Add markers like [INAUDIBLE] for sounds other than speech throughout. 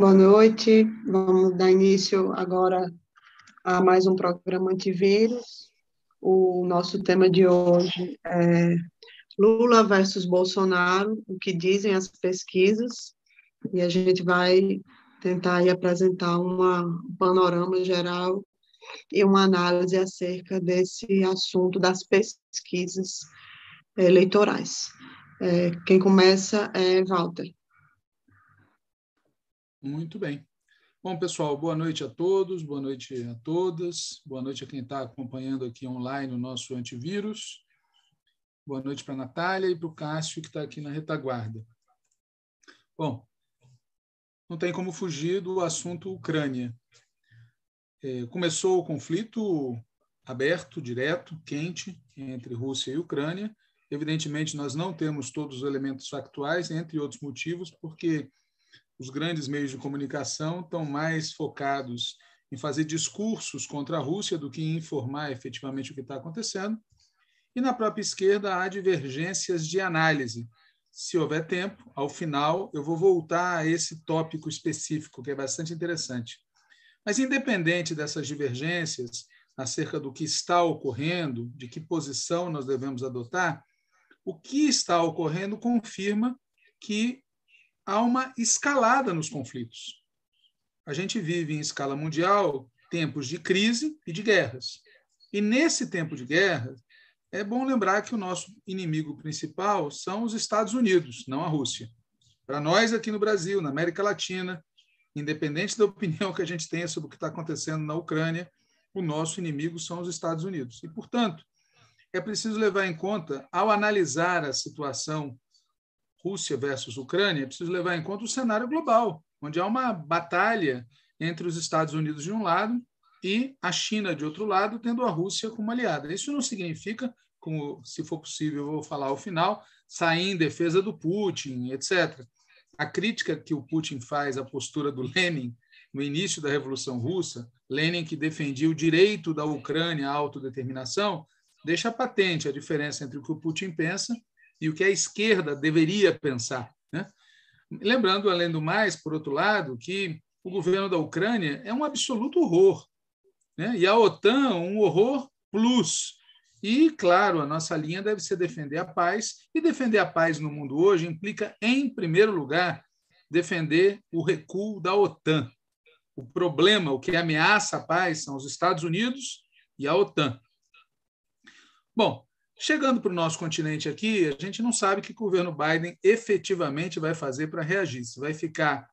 boa noite. Vamos dar início agora a mais um programa antivírus. O nosso tema de hoje é Lula versus Bolsonaro, o que dizem as pesquisas, e a gente vai tentar apresentar um panorama geral e uma análise acerca desse assunto das pesquisas eleitorais. É, quem começa é Walter. Muito bem. Bom, pessoal, boa noite a todos, boa noite a todas, boa noite a quem está acompanhando aqui online o nosso antivírus. Boa noite para a Natália e para o Cássio, que está aqui na retaguarda. Bom, não tem como fugir do assunto Ucrânia. É, começou o conflito aberto, direto, quente, entre Rússia e Ucrânia. Evidentemente, nós não temos todos os elementos factuais, entre outros motivos, porque os grandes meios de comunicação estão mais focados em fazer discursos contra a Rússia do que em informar efetivamente o que está acontecendo. E na própria esquerda há divergências de análise. Se houver tempo, ao final, eu vou voltar a esse tópico específico, que é bastante interessante. Mas, independente dessas divergências acerca do que está ocorrendo, de que posição nós devemos adotar, o que está ocorrendo confirma que há uma escalada nos conflitos. A gente vive em escala mundial tempos de crise e de guerras. E nesse tempo de guerra, é bom lembrar que o nosso inimigo principal são os Estados Unidos, não a Rússia. Para nós aqui no Brasil, na América Latina, independente da [LAUGHS] opinião que a gente tenha sobre o que está acontecendo na Ucrânia, o nosso inimigo são os Estados Unidos. E, portanto, é preciso levar em conta, ao analisar a situação Rússia versus Ucrânia, é preciso levar em conta o cenário global, onde há uma batalha entre os Estados Unidos de um lado e a China de outro lado, tendo a Rússia como aliada. Isso não significa, como se for possível, eu vou falar ao final, sair em defesa do Putin, etc. A crítica que o Putin faz à postura do Lenin no início da Revolução Russa, Lenin que defendia o direito da Ucrânia à autodeterminação, deixa patente a diferença entre o que o Putin pensa e o que a esquerda deveria pensar. Né? Lembrando, além do mais, por outro lado, que o governo da Ucrânia é um absoluto horror. Né? E a OTAN, um horror plus. E, claro, a nossa linha deve ser defender a paz, e defender a paz no mundo hoje implica, em primeiro lugar, defender o recuo da OTAN. O problema, o que ameaça a paz, são os Estados Unidos e a OTAN. Bom, Chegando para o nosso continente aqui, a gente não sabe o que o governo Biden efetivamente vai fazer para reagir. Se vai ficar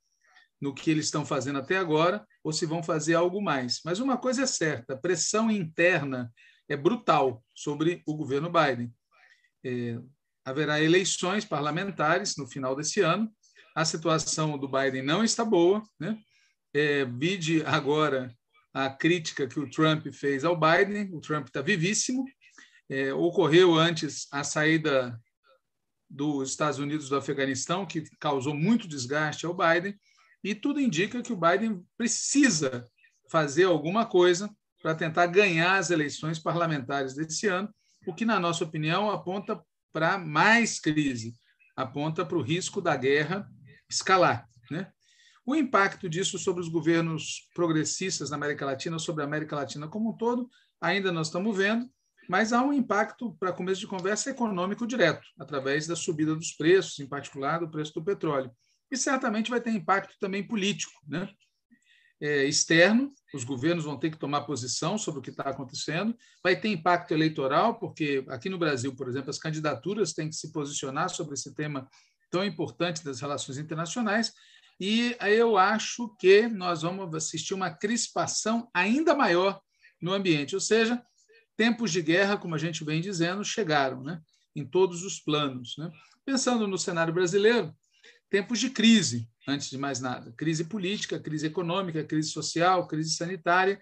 no que eles estão fazendo até agora ou se vão fazer algo mais. Mas uma coisa é certa: a pressão interna é brutal sobre o governo Biden. É, haverá eleições parlamentares no final desse ano. A situação do Biden não está boa. Né? É, vide agora a crítica que o Trump fez ao Biden. O Trump está vivíssimo é, ocorreu antes a saída dos Estados Unidos do Afeganistão, que causou muito desgaste ao Biden, e tudo indica que o Biden precisa fazer alguma coisa para tentar ganhar as eleições parlamentares desse ano, o que, na nossa opinião, aponta para mais crise, aponta para o risco da guerra escalar. Né? O impacto disso sobre os governos progressistas na América Latina, sobre a América Latina como um todo, ainda nós estamos vendo, mas há um impacto, para começo de conversa, econômico direto, através da subida dos preços, em particular do preço do petróleo. E certamente vai ter impacto também político, né? É, externo, os governos vão ter que tomar posição sobre o que está acontecendo, vai ter impacto eleitoral, porque aqui no Brasil, por exemplo, as candidaturas têm que se posicionar sobre esse tema tão importante das relações internacionais, e eu acho que nós vamos assistir uma crispação ainda maior no ambiente, ou seja, tempos de guerra, como a gente vem dizendo, chegaram, né? em todos os planos. Né? Pensando no cenário brasileiro, tempos de crise, antes de mais nada. Crise política, crise econômica, crise social, crise sanitária,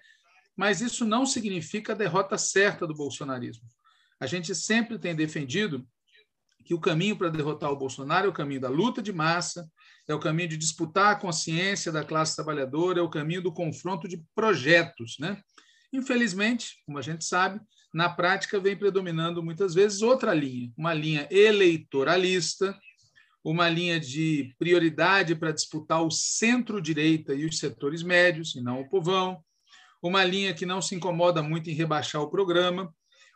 mas isso não significa a derrota certa do bolsonarismo. A gente sempre tem defendido que o caminho para derrotar o Bolsonaro é o caminho da luta de massa, é o caminho de disputar a consciência da classe trabalhadora, é o caminho do confronto de projetos, né? Infelizmente, como a gente sabe, na prática vem predominando muitas vezes outra linha, uma linha eleitoralista, uma linha de prioridade para disputar o centro-direita e os setores médios, e não o povão, uma linha que não se incomoda muito em rebaixar o programa,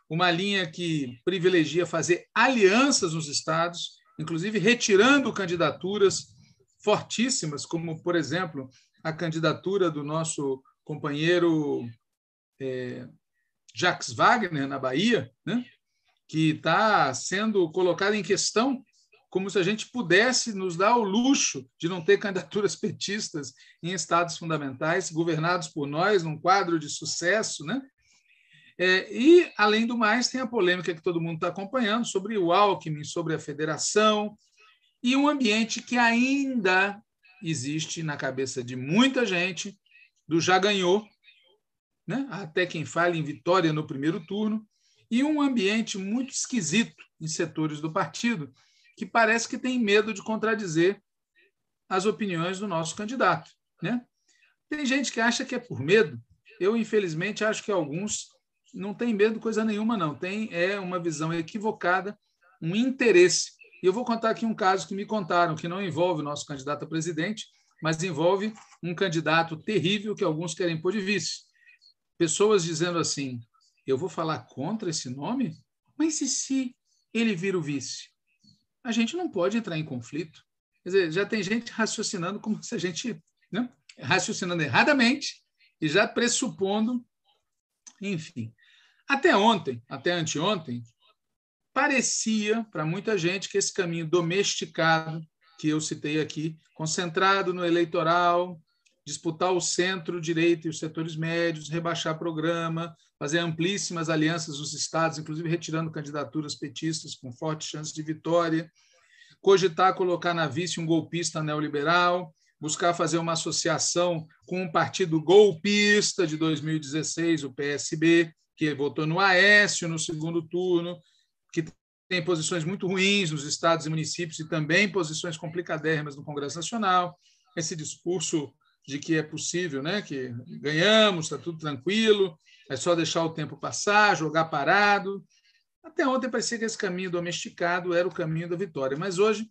uma linha que privilegia fazer alianças nos estados, inclusive retirando candidaturas fortíssimas, como, por exemplo, a candidatura do nosso companheiro é, Jacques Wagner, na Bahia, né? que está sendo colocada em questão como se a gente pudesse nos dar o luxo de não ter candidaturas petistas em estados fundamentais, governados por nós, num quadro de sucesso. Né? É, e, além do mais, tem a polêmica que todo mundo está acompanhando sobre o Alckmin, sobre a federação, e um ambiente que ainda existe na cabeça de muita gente do já ganhou, né? até quem fala em vitória no primeiro turno, e um ambiente muito esquisito em setores do partido, que parece que tem medo de contradizer as opiniões do nosso candidato. Né? Tem gente que acha que é por medo. Eu, infelizmente, acho que alguns não têm medo de coisa nenhuma, não. Tem é uma visão equivocada, um interesse. E eu vou contar aqui um caso que me contaram, que não envolve o nosso candidato a presidente, mas envolve um candidato terrível que alguns querem pôr de vice. Pessoas dizendo assim: eu vou falar contra esse nome? Mas e se ele vira o vice? A gente não pode entrar em conflito. Quer dizer, já tem gente raciocinando como se a gente. Né? raciocinando erradamente e já pressupondo. Enfim. Até ontem, até anteontem, parecia para muita gente que esse caminho domesticado que eu citei aqui, concentrado no eleitoral, disputar o centro-direita e os setores médios, rebaixar programa, fazer amplíssimas alianças nos estados, inclusive retirando candidaturas petistas com forte chance de vitória, cogitar colocar na vice um golpista neoliberal, buscar fazer uma associação com um partido golpista de 2016, o PSB, que votou no Aécio no segundo turno, que tem posições muito ruins nos estados e municípios e também posições complicadérrimas no Congresso Nacional. Esse discurso de que é possível, né? que ganhamos, está tudo tranquilo, é só deixar o tempo passar, jogar parado. Até ontem parecia que esse caminho domesticado era o caminho da vitória, mas hoje,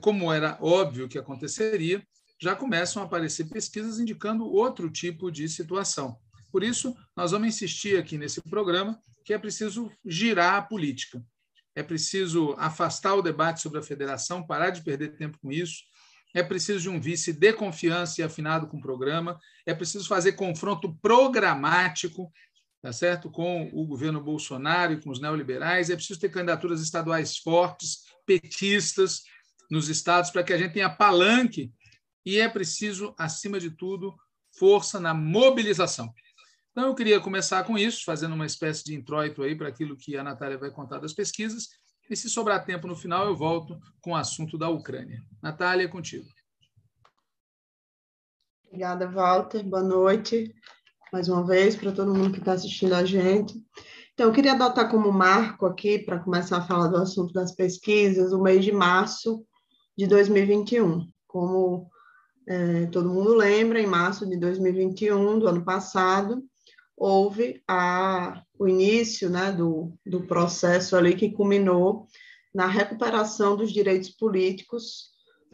como era óbvio que aconteceria, já começam a aparecer pesquisas indicando outro tipo de situação. Por isso, nós vamos insistir aqui nesse programa que é preciso girar a política. É preciso afastar o debate sobre a federação, parar de perder tempo com isso, é preciso de um vice de confiança e afinado com o programa, é preciso fazer confronto programático tá certo? com o governo Bolsonaro e com os neoliberais, é preciso ter candidaturas estaduais fortes, petistas nos estados, para que a gente tenha palanque, e é preciso, acima de tudo, força na mobilização. Então, eu queria começar com isso, fazendo uma espécie de introito aí para aquilo que a Natália vai contar das pesquisas, e se sobrar tempo no final, eu volto com o assunto da Ucrânia. Natália, é contigo. Obrigada, Walter. Boa noite, mais uma vez, para todo mundo que está assistindo a gente. Então, eu queria adotar como marco aqui, para começar a falar do assunto das pesquisas, o mês de março de 2021. Como é, todo mundo lembra, em março de 2021, do ano passado, houve a, o início né, do, do processo ali que culminou na recuperação dos direitos políticos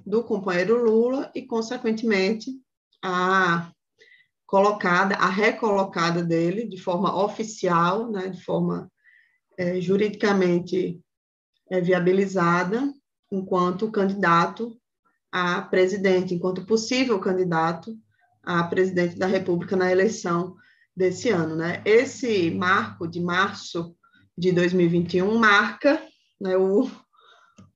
do companheiro Lula e, consequentemente, a colocada, a recolocada dele de forma oficial, né, de forma é, juridicamente é, viabilizada, enquanto candidato a presidente, enquanto possível candidato a presidente da República na eleição desse ano. Né? Esse marco de março de 2021 marca né, o,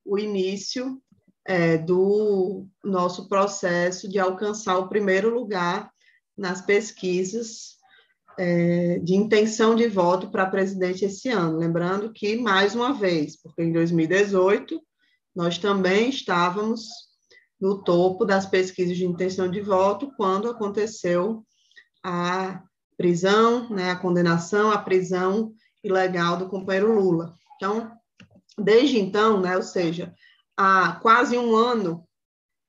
o início é, do nosso processo de alcançar o primeiro lugar nas pesquisas é, de intenção de voto para presidente esse ano. Lembrando que, mais uma vez, porque em 2018 nós também estávamos no topo das pesquisas de intenção de voto quando aconteceu a prisão, né, a condenação à prisão ilegal do companheiro Lula. Então, desde então, né, ou seja, há quase um ano,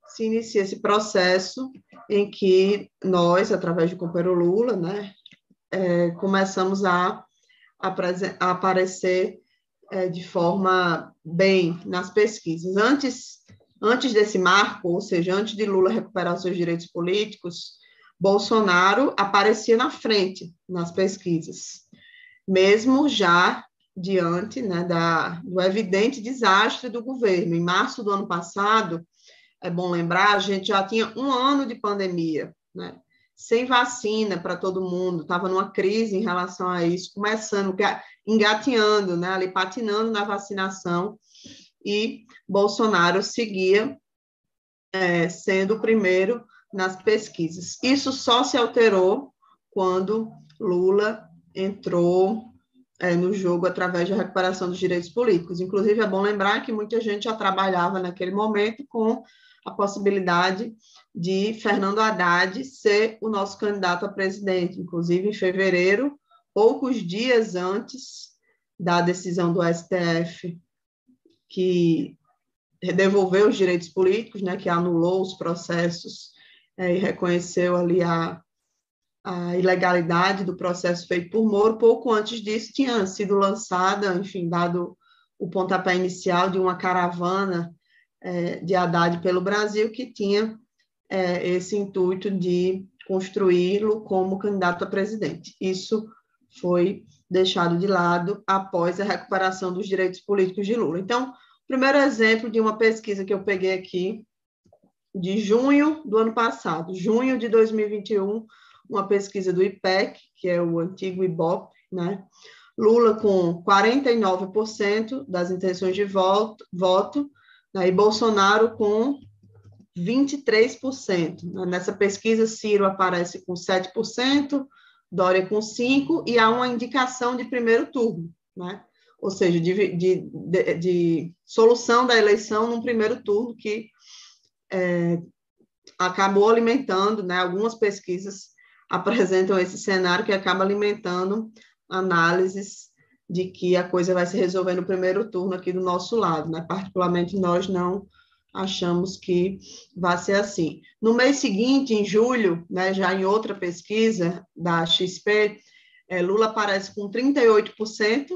se inicia esse processo em que nós, através do companheiro Lula, né, é, começamos a, a, aparecer é, de forma bem nas pesquisas. Antes, antes desse marco, ou seja, antes de Lula recuperar seus direitos políticos, Bolsonaro aparecia na frente nas pesquisas, mesmo já diante né, da, do evidente desastre do governo. Em março do ano passado, é bom lembrar, a gente já tinha um ano de pandemia, né, sem vacina para todo mundo, estava numa crise em relação a isso, começando, engateando, né, ali patinando na vacinação, e Bolsonaro seguia é, sendo o primeiro nas pesquisas. Isso só se alterou quando Lula entrou é, no jogo através da recuperação dos direitos políticos. Inclusive, é bom lembrar que muita gente já trabalhava naquele momento com a possibilidade de Fernando Haddad ser o nosso candidato a presidente. Inclusive, em fevereiro, poucos dias antes da decisão do STF que devolveu os direitos políticos, né, que anulou os processos é, e reconheceu ali a, a ilegalidade do processo feito por Moro. Pouco antes disso, tinha sido lançada, enfim, dado o pontapé inicial de uma caravana é, de Haddad pelo Brasil, que tinha é, esse intuito de construí-lo como candidato a presidente. Isso foi deixado de lado após a recuperação dos direitos políticos de Lula. Então, primeiro exemplo de uma pesquisa que eu peguei aqui de junho do ano passado, junho de 2021, uma pesquisa do IPEC, que é o antigo IBOP, né? Lula com 49% das intenções de voto, voto né? e Bolsonaro com 23%. Né? Nessa pesquisa, Ciro aparece com 7%, Dória com 5%, e há uma indicação de primeiro turno, né? ou seja, de, de, de, de solução da eleição num primeiro turno que é, acabou alimentando, né, algumas pesquisas apresentam esse cenário que acaba alimentando análises de que a coisa vai se resolver no primeiro turno aqui do nosso lado, né? Particularmente nós não achamos que vai ser assim. No mês seguinte, em julho, né, já em outra pesquisa da XP, é, Lula aparece com 38%,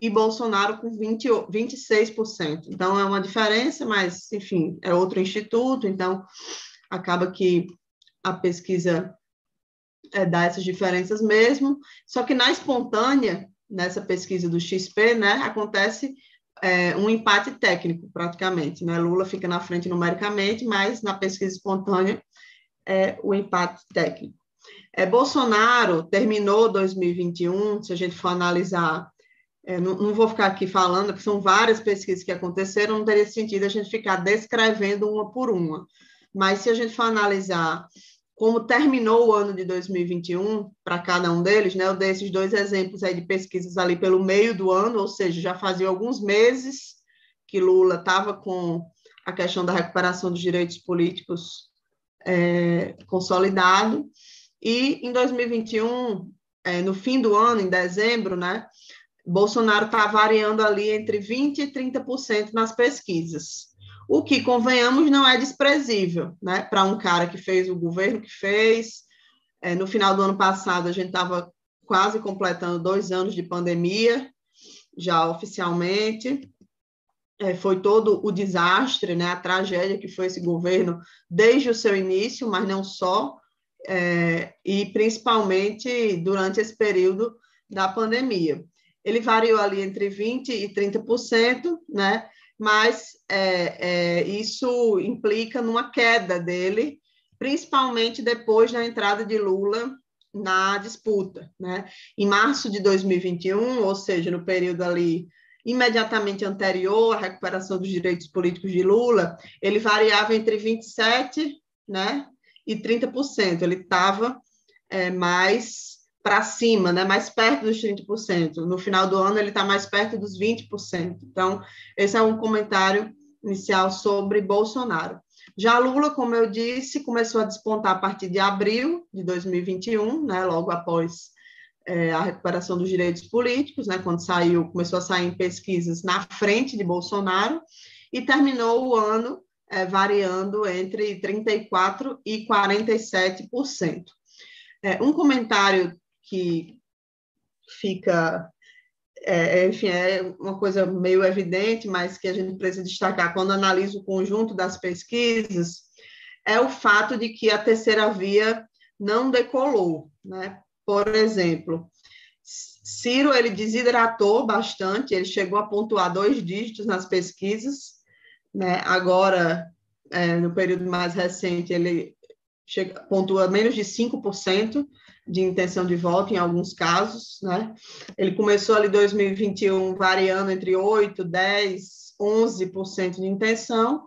e Bolsonaro com 20, 26%. Então, é uma diferença, mas, enfim, é outro instituto, então acaba que a pesquisa é, dá essas diferenças mesmo. Só que na espontânea, nessa pesquisa do XP, né, acontece é, um empate técnico, praticamente. Né? Lula fica na frente numericamente, mas na pesquisa espontânea é o empate técnico. É, Bolsonaro terminou 2021, se a gente for analisar é, não, não, vou ficar aqui falando, porque são várias pesquisas que aconteceram, não teria sentido a gente ficar descrevendo uma por uma. Mas se a gente for analisar como terminou o ano de 2021 para cada um deles, né? Eu dei esses dois exemplos aí de pesquisas ali pelo meio do ano, ou seja, já fazia alguns meses que Lula estava com a questão da recuperação dos direitos políticos é, consolidado. E em 2021, é, no fim do ano, em dezembro, né? Bolsonaro está variando ali entre 20% e 30% nas pesquisas. O que, convenhamos, não é desprezível, né? Para um cara que fez o governo que fez. É, no final do ano passado, a gente estava quase completando dois anos de pandemia, já oficialmente. É, foi todo o desastre, né? A tragédia que foi esse governo desde o seu início, mas não só, é, e principalmente durante esse período da pandemia ele variou ali entre 20% e 30%, né? mas é, é, isso implica numa queda dele, principalmente depois da entrada de Lula na disputa. Né? Em março de 2021, ou seja, no período ali imediatamente anterior à recuperação dos direitos políticos de Lula, ele variava entre 27% né, e 30%. Ele estava é, mais para cima, né, mais perto dos 30%. No final do ano, ele está mais perto dos 20%. Então, esse é um comentário inicial sobre Bolsonaro. Já Lula, como eu disse, começou a despontar a partir de abril de 2021, né, logo após é, a recuperação dos direitos políticos, né, quando saiu, começou a sair em pesquisas na frente de Bolsonaro, e terminou o ano é, variando entre 34% e 47%. É, um comentário que fica é, enfim, é uma coisa meio evidente, mas que a gente precisa destacar quando analisa o conjunto das pesquisas, é o fato de que a terceira via não decolou, né? Por exemplo, Ciro ele desidratou bastante, ele chegou a pontuar dois dígitos nas pesquisas, né? Agora, é, no período mais recente, ele chega, pontua menos de 5% de intenção de voto em alguns casos, né? Ele começou ali 2021 variando entre 8, 10, 11% de intenção,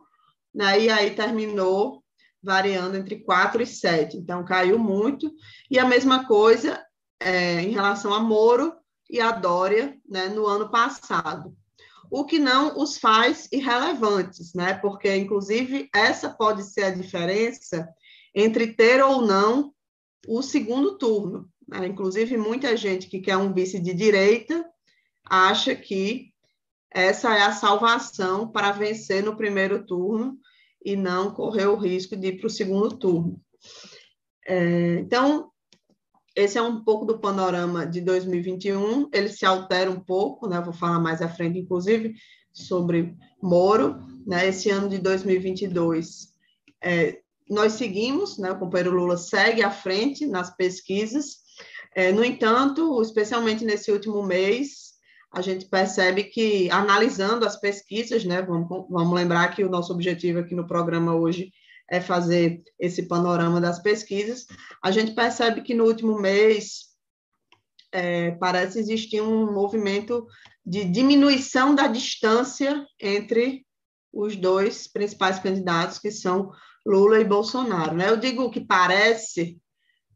né? E aí terminou variando entre 4 e 7. Então caiu muito. E a mesma coisa é, em relação a Moro e a Dória, né, no ano passado. O que não os faz irrelevantes, né? Porque inclusive essa pode ser a diferença entre ter ou não o segundo turno. Né? Inclusive, muita gente que quer um vice de direita acha que essa é a salvação para vencer no primeiro turno e não correr o risco de ir para o segundo turno. É, então, esse é um pouco do panorama de 2021, ele se altera um pouco, né? vou falar mais à frente, inclusive, sobre Moro, né? esse ano de 2022. É, nós seguimos, né, o companheiro Lula segue à frente nas pesquisas, é, no entanto, especialmente nesse último mês, a gente percebe que, analisando as pesquisas, né, vamos, vamos lembrar que o nosso objetivo aqui no programa hoje é fazer esse panorama das pesquisas, a gente percebe que no último mês é, parece existir um movimento de diminuição da distância entre os dois principais candidatos, que são Lula e Bolsonaro. Né? Eu digo que parece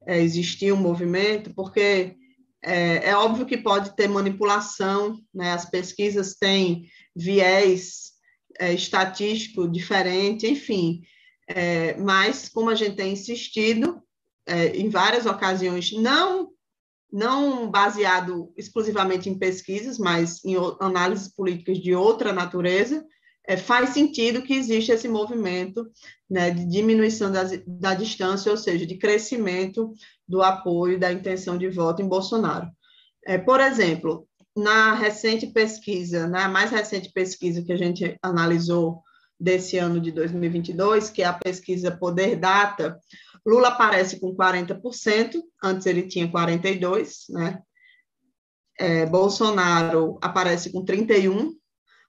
é, existir um movimento, porque é, é, óbvio que pode ter manipulação, né? as pesquisas têm viés é, estatístico diferente, enfim, é, mas como a gente tem insistido é, em várias ocasiões, não não baseado exclusivamente em pesquisas, mas em análises políticas de outra natureza, é, faz sentido que exista esse movimento né, de diminuição da, da distância, ou seja, de crescimento do apoio da intenção de voto em Bolsonaro. É, por exemplo, na recente pesquisa, na mais recente pesquisa que a gente analisou desse ano de 2022, que é a pesquisa Poder Data, Lula aparece com 40%, antes ele tinha 42%, né? É, Bolsonaro aparece com 31%,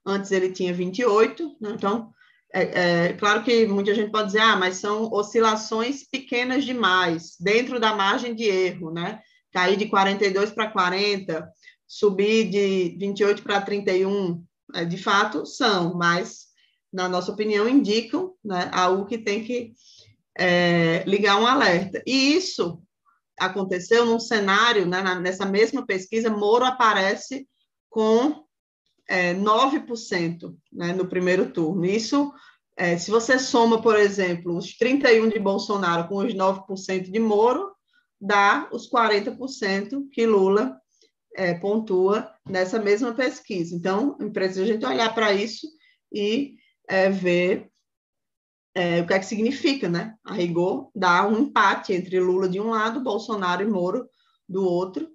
antes ele tinha 28, né? então, é, é, claro que muita gente pode dizer, ah, mas são oscilações pequenas demais, dentro da margem de erro, né? Cair de 42 para 40, subir de 28 para 31, é, de fato são, mas, na nossa opinião, indicam né, algo que tem que é, ligar um alerta. E isso aconteceu num cenário, né, nessa mesma pesquisa, Moro aparece com é, 9% né, no primeiro turno. Isso, é, se você soma, por exemplo, os 31% de Bolsonaro com os 9% de Moro, dá os 40% que Lula é, pontua nessa mesma pesquisa. Então, precisa a gente olhar para isso e é, ver é, o que é que significa, né? A rigor, dá um empate entre Lula de um lado, Bolsonaro e Moro do outro,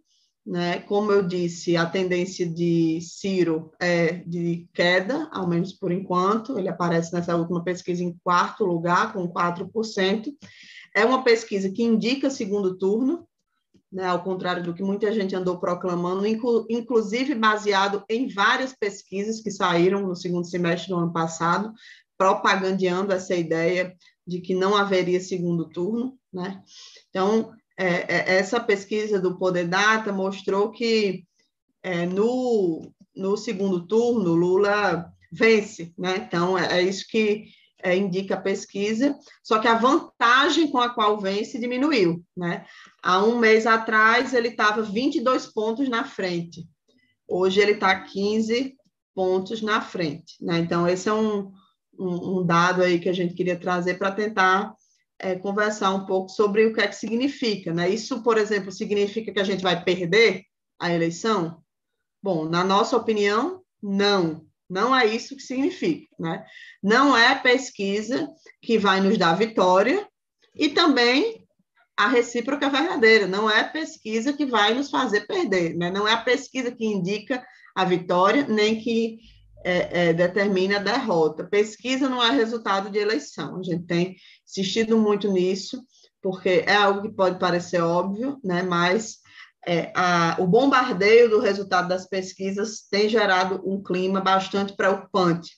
né? Como eu disse, a tendência de Ciro é de queda, ao menos por enquanto. Ele aparece nessa última pesquisa em quarto lugar, com 4%. É uma pesquisa que indica segundo turno, né? ao contrário do que muita gente andou proclamando, inclu inclusive baseado em várias pesquisas que saíram no segundo semestre do ano passado, propagandeando essa ideia de que não haveria segundo turno. Né? Então, é, é, essa pesquisa do Poder Data mostrou que é, no, no segundo turno Lula vence, né? Então é, é isso que é, indica a pesquisa. Só que a vantagem com a qual vence diminuiu, né? Há um mês atrás ele estava 22 pontos na frente. Hoje ele está 15 pontos na frente, né? Então esse é um, um, um dado aí que a gente queria trazer para tentar é, conversar um pouco sobre o que é que significa. Né? Isso, por exemplo, significa que a gente vai perder a eleição? Bom, na nossa opinião, não. Não é isso que significa. Né? Não é pesquisa que vai nos dar vitória e também a recíproca verdadeira, não é a pesquisa que vai nos fazer perder, né? não é a pesquisa que indica a vitória, nem que é, é, determina a derrota. Pesquisa não é resultado de eleição. A gente tem insistido muito nisso, porque é algo que pode parecer óbvio, né? mas é, a, o bombardeio do resultado das pesquisas tem gerado um clima bastante preocupante,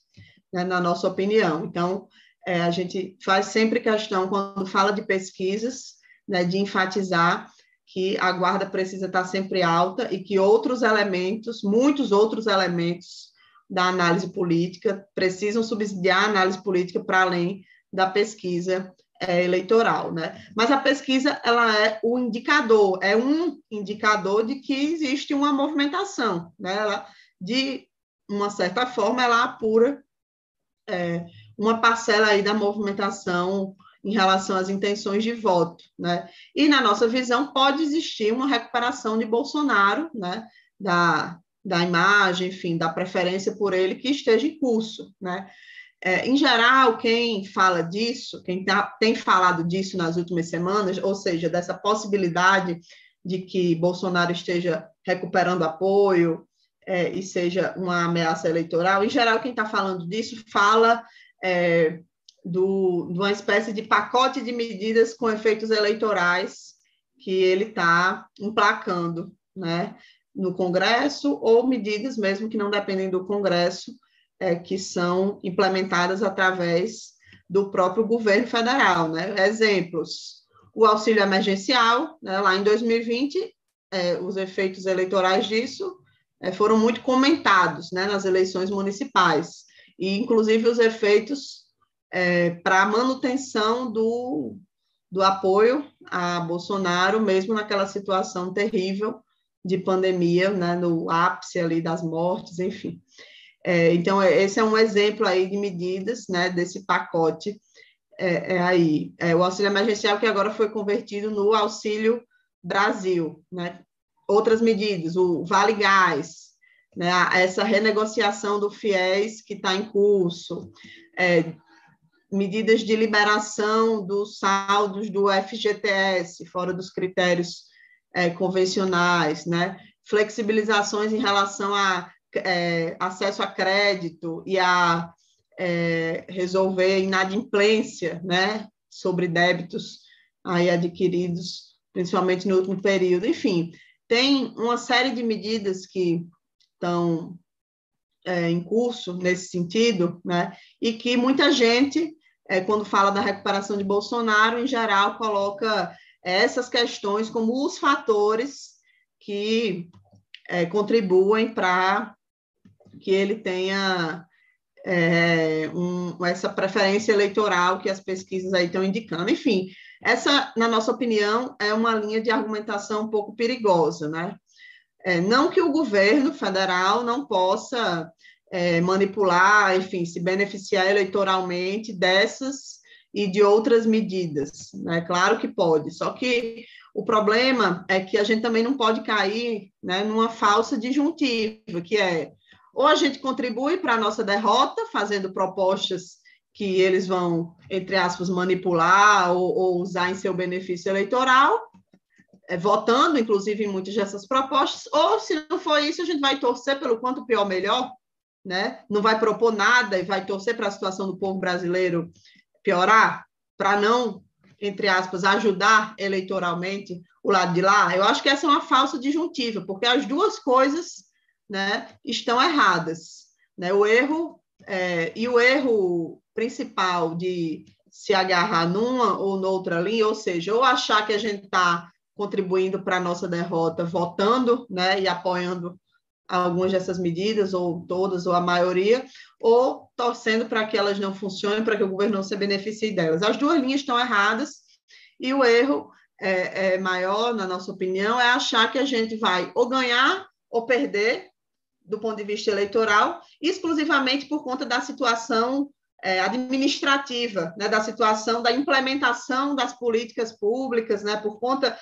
né, na nossa opinião. Então, é, a gente faz sempre questão, quando fala de pesquisas, né, de enfatizar que a guarda precisa estar sempre alta e que outros elementos, muitos outros elementos da análise política precisam subsidiar a análise política para além da pesquisa é, eleitoral, né? Mas a pesquisa ela é o indicador, é um indicador de que existe uma movimentação, né? Ela, de uma certa forma, ela apura é, uma parcela aí da movimentação em relação às intenções de voto, né? E na nossa visão pode existir uma recuperação de Bolsonaro, né? Da, da imagem, enfim, da preferência por ele que esteja em curso, né? É, em geral, quem fala disso, quem tá, tem falado disso nas últimas semanas, ou seja, dessa possibilidade de que Bolsonaro esteja recuperando apoio é, e seja uma ameaça eleitoral, em geral, quem está falando disso fala é, do, de uma espécie de pacote de medidas com efeitos eleitorais que ele está emplacando né, no Congresso, ou medidas mesmo que não dependem do Congresso, é, que são implementadas através do próprio governo federal. Né? Exemplos: o auxílio emergencial, né? lá em 2020, é, os efeitos eleitorais disso é, foram muito comentados né, nas eleições municipais, e inclusive os efeitos é, para a manutenção do, do apoio a Bolsonaro, mesmo naquela situação terrível de pandemia, né, no ápice ali das mortes, enfim. É, então, é, esse é um exemplo aí de medidas, né, desse pacote é, é aí. É, o auxílio emergencial que agora foi convertido no Auxílio Brasil, né? Outras medidas, o Vale Gás, né, essa renegociação do FIES que está em curso, é, medidas de liberação dos saldos do FGTS, fora dos critérios é, convencionais, né? flexibilizações em relação a é, acesso a crédito e a é, resolver inadimplência né, sobre débitos aí adquiridos, principalmente no último período. Enfim, tem uma série de medidas que estão é, em curso nesse sentido, né, e que muita gente, é, quando fala da recuperação de Bolsonaro, em geral, coloca essas questões como os fatores que é, contribuem para que ele tenha é, um, essa preferência eleitoral que as pesquisas aí estão indicando. Enfim, essa, na nossa opinião, é uma linha de argumentação um pouco perigosa, né? É, não que o governo federal não possa é, manipular, enfim, se beneficiar eleitoralmente dessas e de outras medidas, né? Claro que pode, só que o problema é que a gente também não pode cair né, numa falsa disjuntiva, que é ou a gente contribui para a nossa derrota, fazendo propostas que eles vão, entre aspas, manipular ou, ou usar em seu benefício eleitoral, é, votando, inclusive, em muitas dessas propostas, ou se não for isso, a gente vai torcer pelo quanto pior melhor, né? não vai propor nada e vai torcer para a situação do povo brasileiro piorar, para não, entre aspas, ajudar eleitoralmente o lado de lá. Eu acho que essa é uma falsa disjuntiva, porque as duas coisas né, estão erradas. Né? O erro é, e o erro principal de se agarrar numa ou noutra linha, ou seja, ou achar que a gente está contribuindo para a nossa derrota votando né, e apoiando algumas dessas medidas, ou todas, ou a maioria, ou torcendo para que elas não funcionem, para que o governo não se beneficie delas. As duas linhas estão erradas, e o erro é, é maior, na nossa opinião, é achar que a gente vai ou ganhar ou perder do ponto de vista eleitoral, exclusivamente por conta da situação é, administrativa, né, da situação da implementação das políticas públicas, né, por conta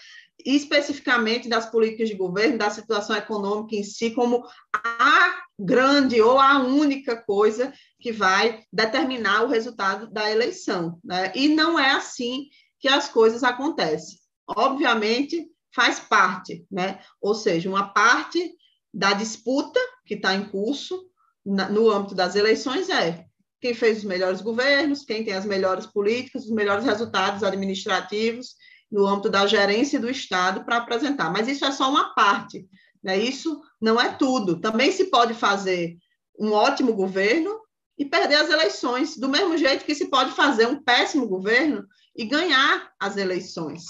especificamente das políticas de governo, da situação econômica em si, como a grande ou a única coisa que vai determinar o resultado da eleição. Né? E não é assim que as coisas acontecem. obviamente, faz parte, né? Ou seja, uma parte da disputa que está em curso no âmbito das eleições é quem fez os melhores governos, quem tem as melhores políticas, os melhores resultados administrativos no âmbito da gerência do Estado para apresentar. Mas isso é só uma parte, né? Isso não é tudo. Também se pode fazer um ótimo governo e perder as eleições, do mesmo jeito que se pode fazer um péssimo governo e ganhar as eleições.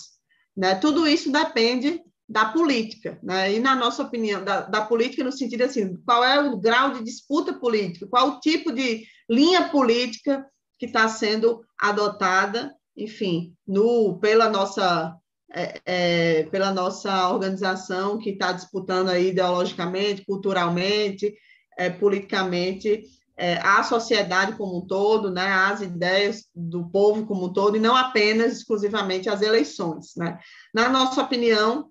Né? Tudo isso depende da política, né? e na nossa opinião, da, da, política no sentido assim, qual é o grau de disputa política, qual o tipo de linha política que está sendo adotada, enfim, no, pela nossa é, é, pela nossa organização que está disputando aí ideologicamente, culturalmente, é, politicamente é, a sociedade como um todo, né, as ideias do povo como um todo, e não apenas exclusivamente as eleições. Né? Na nossa opinião,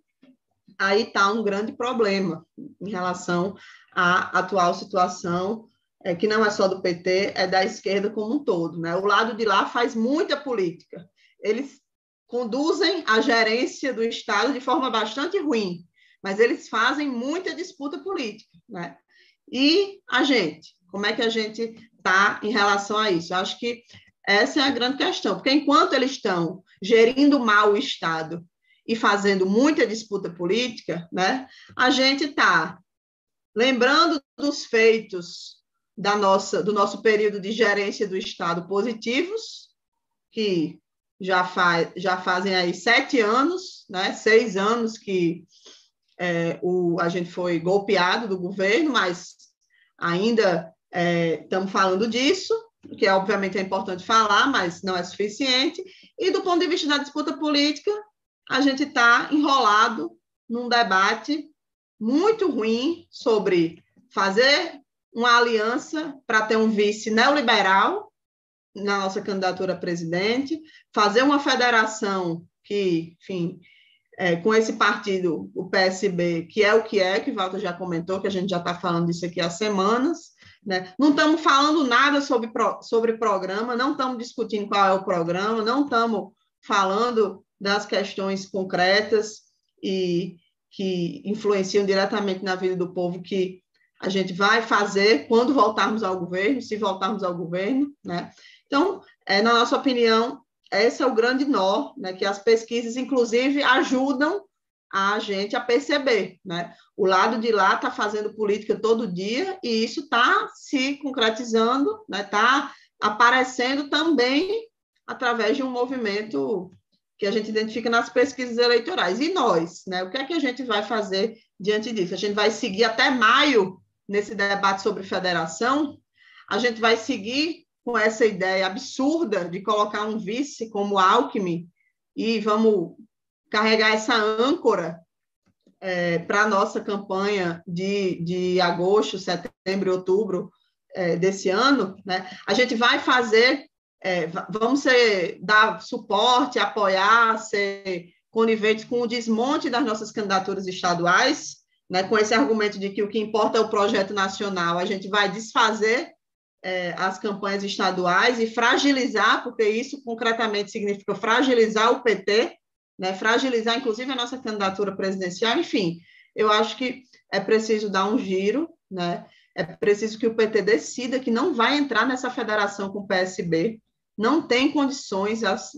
aí está um grande problema em relação à atual situação, é, que não é só do PT, é da esquerda como um todo. Né? O lado de lá faz muita política. Eles conduzem a gerência do Estado de forma bastante ruim, mas eles fazem muita disputa política. Né? E a gente, como é que a gente está em relação a isso? Eu acho que essa é a grande questão, porque enquanto eles estão gerindo mal o Estado e fazendo muita disputa política, né, a gente está lembrando dos feitos da nossa, do nosso período de gerência do Estado positivos, que já, faz, já fazem aí sete anos, né, seis anos que é, o, a gente foi golpeado do governo, mas ainda estamos é, falando disso, que obviamente é importante falar, mas não é suficiente. E do ponto de vista da disputa política, a gente está enrolado num debate muito ruim sobre fazer uma aliança para ter um vice neoliberal na nossa candidatura a presidente, fazer uma federação que, enfim, é, com esse partido, o PSB, que é o que é, que o Walter já comentou, que a gente já está falando disso aqui há semanas, né? Não estamos falando nada sobre, sobre programa, não estamos discutindo qual é o programa, não estamos falando das questões concretas e que influenciam diretamente na vida do povo que a gente vai fazer quando voltarmos ao governo, se voltarmos ao governo, né? Então, é, na nossa opinião, esse é o grande nó, né, que as pesquisas, inclusive, ajudam a gente a perceber, né? O lado de lá está fazendo política todo dia e isso está se concretizando, está né? Tá aparecendo também através de um movimento que a gente identifica nas pesquisas eleitorais. E nós, né? O que é que a gente vai fazer diante disso? A gente vai seguir até maio nesse debate sobre federação? A gente vai seguir com essa ideia absurda de colocar um vice como Alckmin e vamos carregar essa âncora é, para a nossa campanha de, de agosto, setembro outubro é, desse ano, né? a gente vai fazer, é, vamos ser, dar suporte, apoiar, ser coniventes com o desmonte das nossas candidaturas estaduais, né? com esse argumento de que o que importa é o projeto nacional, a gente vai desfazer é, as campanhas estaduais e fragilizar, porque isso concretamente significa fragilizar o PT, né, fragilizar inclusive a nossa candidatura presidencial, enfim, eu acho que é preciso dar um giro, né, é preciso que o PT decida que não vai entrar nessa federação com o PSB, não tem condições, as,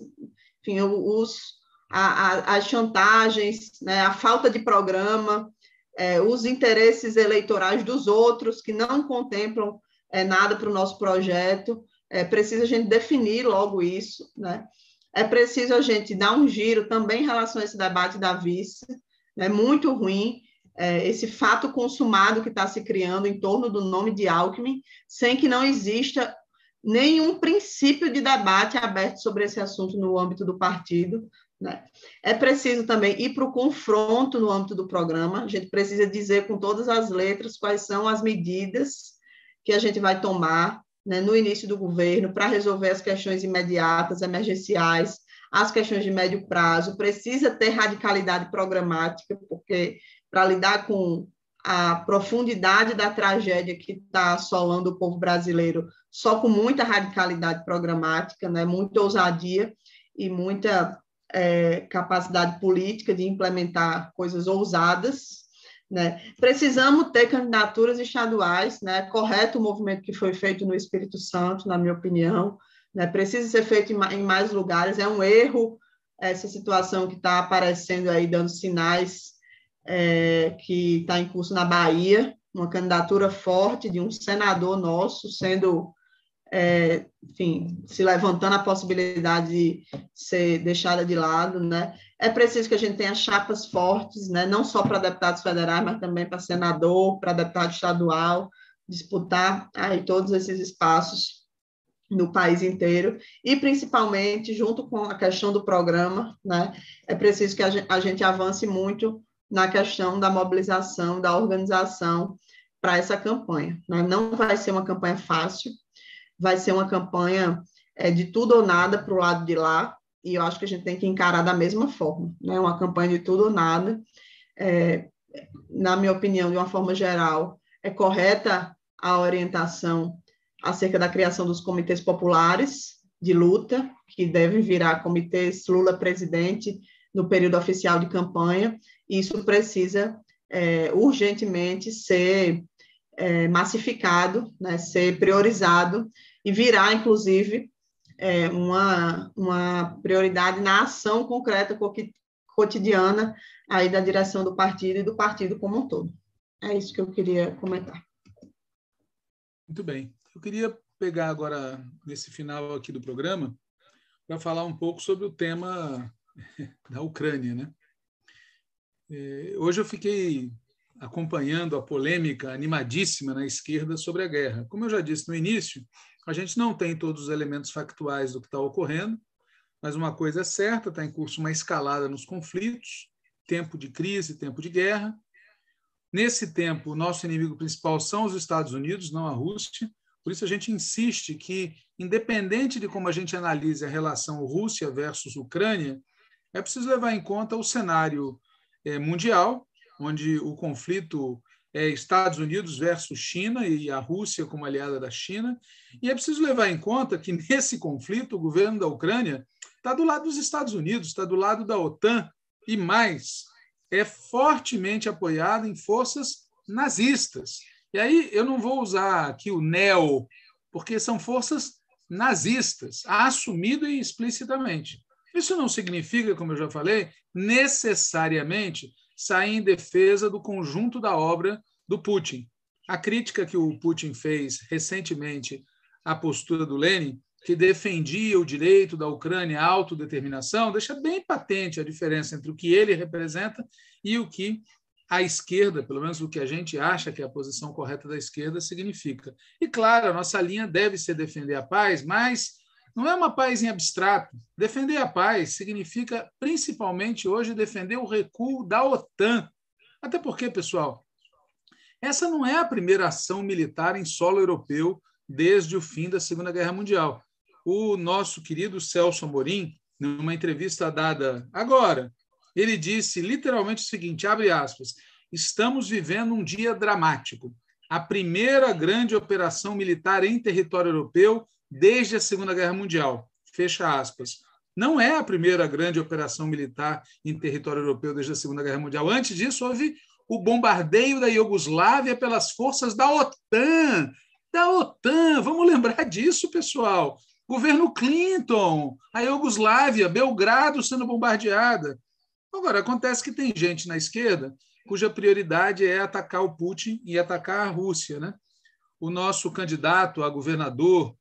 enfim, os, a, a, as chantagens, né, a falta de programa, é, os interesses eleitorais dos outros que não contemplam é, nada para o nosso projeto, é, precisa a gente definir logo isso, né? é preciso a gente dar um giro também em relação a esse debate da vice, é né? muito ruim é, esse fato consumado que está se criando em torno do nome de Alckmin, sem que não exista nenhum princípio de debate aberto sobre esse assunto no âmbito do partido. Né? É preciso também ir para o confronto no âmbito do programa, a gente precisa dizer com todas as letras quais são as medidas que a gente vai tomar né, no início do governo para resolver as questões imediatas, emergenciais, as questões de médio prazo, precisa ter radicalidade programática, porque para lidar com a profundidade da tragédia que está assolando o povo brasileiro, só com muita radicalidade programática, né, muita ousadia e muita é, capacidade política de implementar coisas ousadas. Né? Precisamos ter candidaturas estaduais, né? correto o movimento que foi feito no Espírito Santo, na minha opinião, né? precisa ser feito em mais lugares, é um erro essa situação que está aparecendo aí, dando sinais é, que está em curso na Bahia, uma candidatura forte de um senador nosso sendo é, enfim, se levantando a possibilidade de ser deixada de lado, né? É preciso que a gente tenha chapas fortes, né? Não só para deputados federais, mas também para senador, para deputado estadual, disputar aí todos esses espaços no país inteiro e principalmente junto com a questão do programa, né? É preciso que a gente, avance muito na questão da mobilização, da organização para essa campanha. Né? Não vai ser uma campanha fácil, vai ser uma campanha é, de tudo ou nada para o lado de lá, e eu acho que a gente tem que encarar da mesma forma, né? Uma campanha de tudo ou nada, é, na minha opinião, de uma forma geral, é correta a orientação acerca da criação dos comitês populares de luta, que devem virar comitês Lula presidente no período oficial de campanha, isso precisa é, urgentemente ser é, massificado, né, ser priorizado e virar, inclusive, é, uma, uma prioridade na ação concreta cotidiana aí da direção do partido e do partido como um todo. É isso que eu queria comentar. Muito bem. Eu queria pegar agora, nesse final aqui do programa, para falar um pouco sobre o tema [LAUGHS] da Ucrânia. Né? É, hoje eu fiquei acompanhando a polêmica animadíssima na esquerda sobre a guerra. Como eu já disse no início, a gente não tem todos os elementos factuais do que está ocorrendo, mas uma coisa é certa: está em curso uma escalada nos conflitos, tempo de crise, tempo de guerra. Nesse tempo, o nosso inimigo principal são os Estados Unidos, não a Rússia. Por isso, a gente insiste que, independente de como a gente analise a relação Rússia versus Ucrânia, é preciso levar em conta o cenário eh, mundial onde o conflito é Estados Unidos versus China e a Rússia como aliada da China. E é preciso levar em conta que, [LAUGHS] nesse conflito, o governo da Ucrânia está do lado dos Estados Unidos, está do lado da OTAN e mais, é fortemente apoiado em forças nazistas. E aí eu não vou usar aqui o neo, porque são forças nazistas, assumido e explicitamente. Isso não significa, como eu já falei, necessariamente sair em defesa do conjunto da obra do Putin. A crítica que o Putin fez recentemente à postura do Lenin, que defendia o direito da Ucrânia à autodeterminação, deixa bem patente a diferença entre o que ele representa e o que a esquerda, pelo menos o que a gente acha que é a posição correta da esquerda, significa. E, claro, a nossa linha deve ser defender a paz, mas não é uma paz em abstrato. Defender a paz significa, principalmente hoje, defender o recuo da OTAN. Até porque, pessoal, essa não é a primeira ação militar em solo europeu desde o fim da Segunda Guerra Mundial. O nosso querido Celso Amorim, numa entrevista dada agora, ele disse literalmente o seguinte: abre aspas, estamos vivendo um dia dramático. A primeira grande operação militar em território europeu desde a Segunda Guerra Mundial. Fecha aspas. Não é a primeira grande operação militar em território europeu desde a Segunda Guerra Mundial. Antes disso, houve o bombardeio da Iugoslávia pelas forças da OTAN. Da OTAN, vamos lembrar disso, pessoal. Governo Clinton, a Iugoslávia, Belgrado sendo bombardeada. Agora, acontece que tem gente na esquerda cuja prioridade é atacar o Putin e atacar a Rússia. Né? O nosso candidato a governador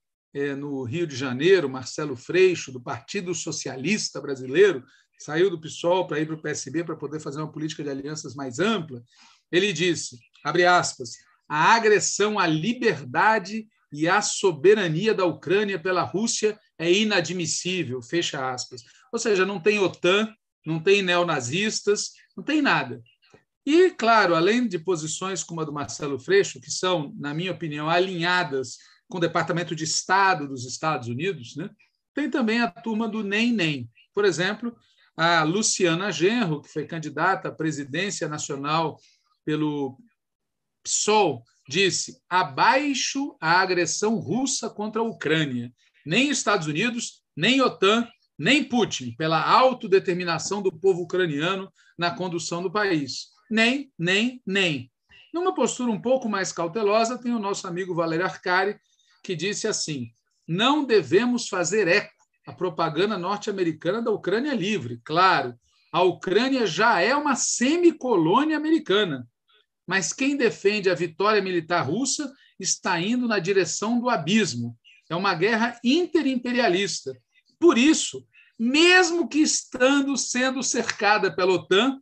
no Rio de Janeiro, Marcelo Freixo, do Partido Socialista Brasileiro, saiu do PSOL para ir para o PSB para poder fazer uma política de alianças mais ampla, ele disse, abre aspas, a agressão à liberdade e à soberania da Ucrânia pela Rússia é inadmissível, fecha aspas. Ou seja, não tem OTAN, não tem neonazistas, não tem nada. E, claro, além de posições como a do Marcelo Freixo, que são, na minha opinião, alinhadas com o Departamento de Estado dos Estados Unidos, né? tem também a turma do Nem Nem. Por exemplo, a Luciana Genro, que foi candidata à presidência nacional pelo PSOL, disse: abaixo a agressão russa contra a Ucrânia. Nem Estados Unidos, nem OTAN nem Putin, pela autodeterminação do povo ucraniano na condução do país. Nem, nem, nem. Numa postura um pouco mais cautelosa, tem o nosso amigo Valério Arcari, que disse assim: não devemos fazer eco à propaganda norte-americana da Ucrânia livre. Claro, a Ucrânia já é uma semicolônia americana, mas quem defende a vitória militar russa está indo na direção do abismo. É uma guerra interimperialista. Por isso, mesmo que estando sendo cercada pela OTAN,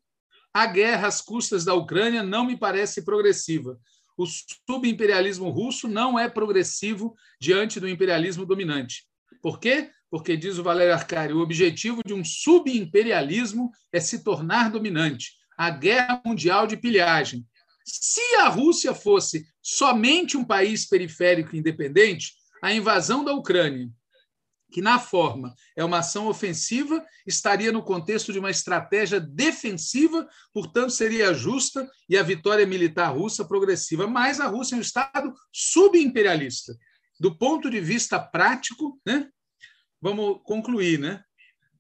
a guerra às custas da Ucrânia não me parece progressiva. O subimperialismo russo não é progressivo diante do imperialismo dominante. Por quê? Porque, diz o Valério Arcari, o objetivo de um subimperialismo é se tornar dominante. A guerra mundial de pilhagem. Se a Rússia fosse somente um país periférico independente, a invasão da Ucrânia, que na forma é uma ação ofensiva, estaria no contexto de uma estratégia defensiva, portanto, seria justa e a vitória militar russa progressiva. Mas a Rússia é um Estado subimperialista. Do ponto de vista prático, né? vamos concluir, né?